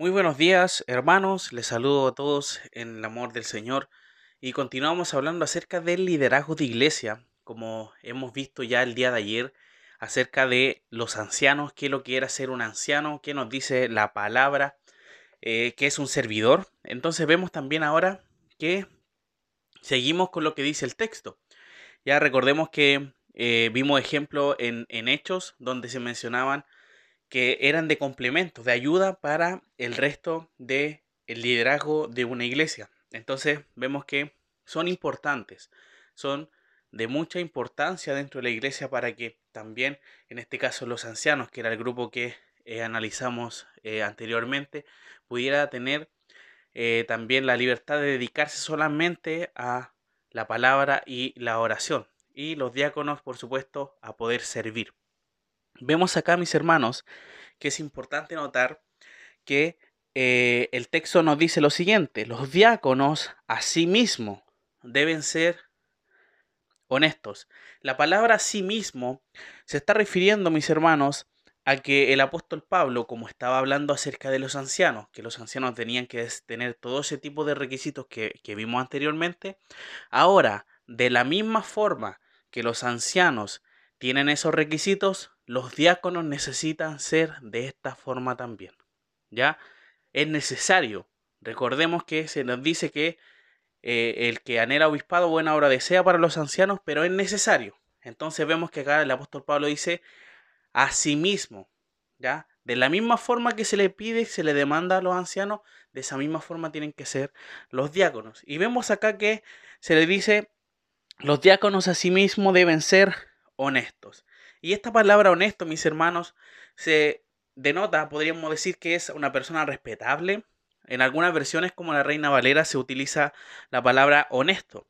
Muy buenos días, hermanos. Les saludo a todos en el amor del Señor y continuamos hablando acerca del liderazgo de iglesia, como hemos visto ya el día de ayer, acerca de los ancianos, qué es lo que era ser un anciano, qué nos dice la palabra, eh, qué es un servidor. Entonces vemos también ahora que seguimos con lo que dice el texto. Ya recordemos que eh, vimos ejemplo en, en Hechos donde se mencionaban que eran de complemento, de ayuda para el resto del el liderazgo de una iglesia. Entonces vemos que son importantes, son de mucha importancia dentro de la iglesia para que también, en este caso los ancianos, que era el grupo que eh, analizamos eh, anteriormente, pudiera tener eh, también la libertad de dedicarse solamente a la palabra y la oración. Y los diáconos, por supuesto, a poder servir. Vemos acá, mis hermanos, que es importante notar que eh, el texto nos dice lo siguiente, los diáconos asimismo deben ser honestos. La palabra asimismo se está refiriendo, mis hermanos, a que el apóstol Pablo, como estaba hablando acerca de los ancianos, que los ancianos tenían que tener todo ese tipo de requisitos que, que vimos anteriormente, ahora, de la misma forma que los ancianos tienen esos requisitos, los diáconos necesitan ser de esta forma también. ¿Ya? Es necesario. Recordemos que se nos dice que eh, el que anhela obispado buena obra desea para los ancianos, pero es necesario. Entonces vemos que acá el apóstol Pablo dice a sí mismo, ¿ya? De la misma forma que se le pide, se le demanda a los ancianos, de esa misma forma tienen que ser los diáconos. Y vemos acá que se le dice, los diáconos a sí mismos deben ser honestos. Y esta palabra honesto, mis hermanos, se denota, podríamos decir que es una persona respetable. En algunas versiones, como la Reina Valera, se utiliza la palabra honesto.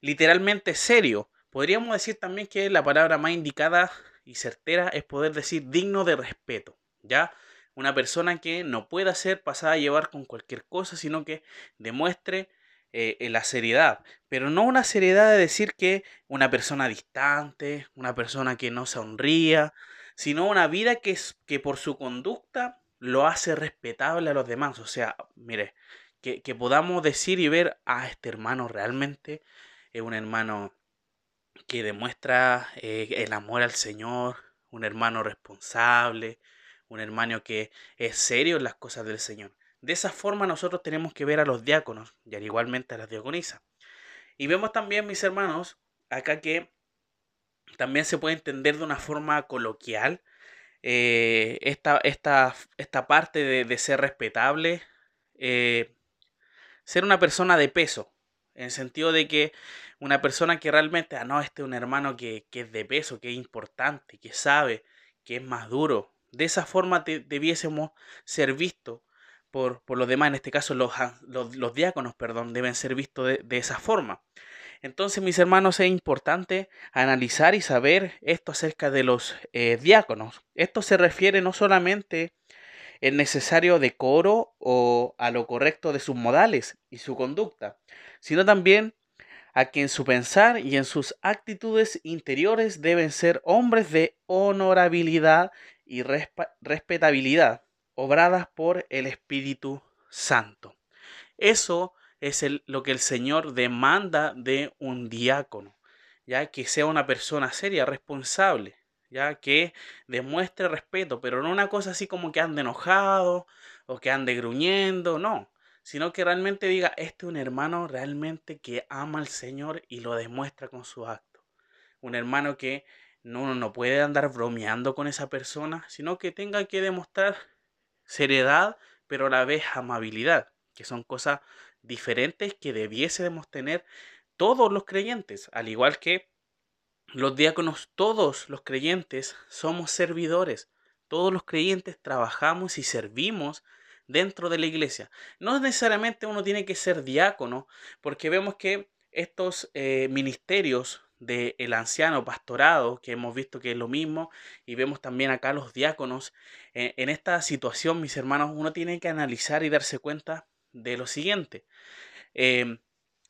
Literalmente serio. Podríamos decir también que la palabra más indicada y certera es poder decir digno de respeto. ¿Ya? Una persona que no pueda ser pasada a llevar con cualquier cosa, sino que demuestre eh, la seriedad, pero no una seriedad de decir que una persona distante, una persona que no sonría, sino una vida que, es, que por su conducta lo hace respetable a los demás. O sea, mire, que, podamos decir y ver a este hermano realmente es un hermano que demuestra eh, el amor al Señor, un hermano responsable, un hermano que es serio en las cosas del Señor. De esa forma nosotros tenemos que ver a los diáconos y al igualmente a las diaconisas. Y vemos también, mis hermanos, acá que también se puede entender de una forma coloquial eh, esta, esta, parte de, ser respetable, eh, ser una persona de peso, en el sentido de que una persona que realmente, ah, no, este es un hermano que, es de peso, que es importante, que sabe, que es más duro. De esa forma debiésemos ser vistos por, por los demás, en este caso los, los, diáconos, perdón, deben ser vistos de, esa forma. Entonces, mis hermanos, es importante analizar y saber esto acerca de los eh, diáconos. Esto se refiere no solamente al necesario decoro o a lo correcto de sus modales y su conducta, sino también a que en su pensar y en sus actitudes interiores deben ser hombres de honorabilidad y respetabilidad obradas por el Espíritu Santo. Eso es lo que el Señor demanda de un diácono, ya que sea una persona seria, responsable, ya que demuestre respeto, pero no una cosa así como que ande enojado o que ande gruñendo, no, sino que realmente diga, este es un hermano realmente que ama al Señor y lo demuestra con su acto. Un hermano que no, no puede andar bromeando con esa persona, sino que tenga que demostrar seriedad, pero a la vez amabilidad, que son cosas diferentes que debiésemos tener todos los creyentes, al igual que los diáconos, todos los creyentes somos servidores, todos los creyentes trabajamos y servimos dentro de la iglesia. No necesariamente uno tiene que ser diácono, porque vemos que estos eh, ministerios del anciano pastorado, que hemos visto que es lo mismo, y vemos también acá los diáconos. Eh, en esta situación, mis hermanos, uno tiene que analizar y darse cuenta de lo siguiente. Em,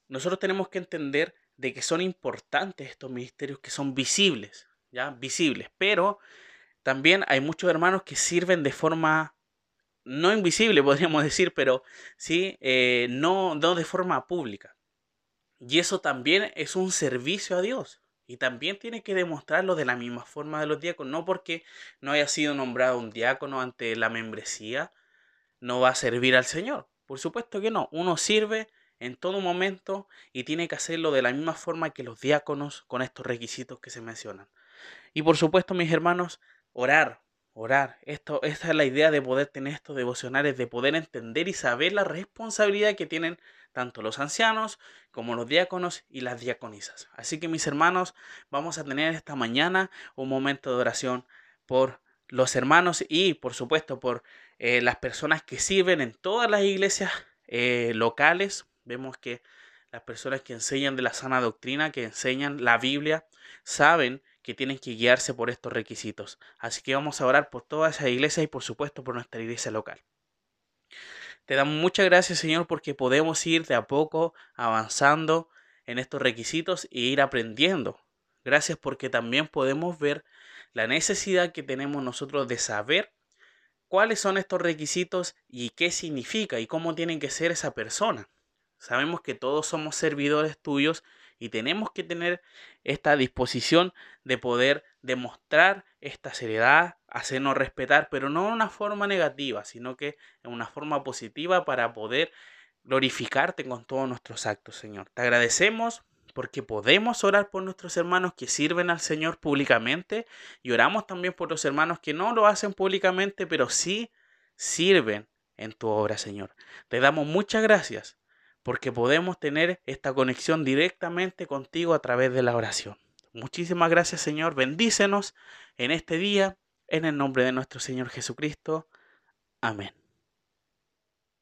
nosotros tenemos que entender de que son importantes estos ministerios que son visibles, ¿ya? Visibles, pero también hay muchos hermanos que sirven de forma no invisible, podríamos decir, pero sí, eh, no, no de forma pública. Y eso también es un servicio a Dios. Y también tiene que demostrarlo de la misma forma de los diáconos, no porque no haya sido nombrado un diácono ante la membresía, no va a servir al Señor. Por supuesto que no, uno sirve en todo momento y tiene que hacerlo de la misma forma que los diáconos con estos requisitos que se mencionan. Y por supuesto, mis hermanos, orar, orar. Esto, esta es la idea de poder tener estos devocionales, de poder entender y saber la responsabilidad que tienen tanto los ancianos como los diáconos y las diaconisas. Así que mis hermanos, vamos a tener esta mañana un momento de oración por los hermanos y por supuesto por eh, las personas que sirven en todas las iglesias eh, locales. Vemos que las personas que enseñan de la sana doctrina, que enseñan la Biblia, saben que tienen que guiarse por estos requisitos. Así que vamos a orar por todas esas iglesias y por supuesto por nuestra iglesia local. Te damos muchas gracias, Señor, porque podemos ir de a poco avanzando en estos requisitos e ir aprendiendo. Gracias porque también podemos ver la necesidad que tenemos nosotros de saber cuáles son estos requisitos y qué significa y cómo tiene que ser esa persona. Sabemos que todos somos servidores tuyos y tenemos que tener esta disposición de poder demostrar esta seriedad, hacernos respetar, pero no de una forma negativa, sino que en una forma positiva para poder glorificarte con todos nuestros actos, Señor. Te agradecemos porque podemos orar por nuestros hermanos que sirven al Señor públicamente y oramos también por los hermanos que no lo hacen públicamente, pero sí sirven en tu obra, Señor. Te damos muchas gracias porque podemos tener esta conexión directamente contigo a través de la oración. Muchísimas gracias Señor, bendícenos en este día, en el nombre de nuestro Señor Jesucristo. Amén.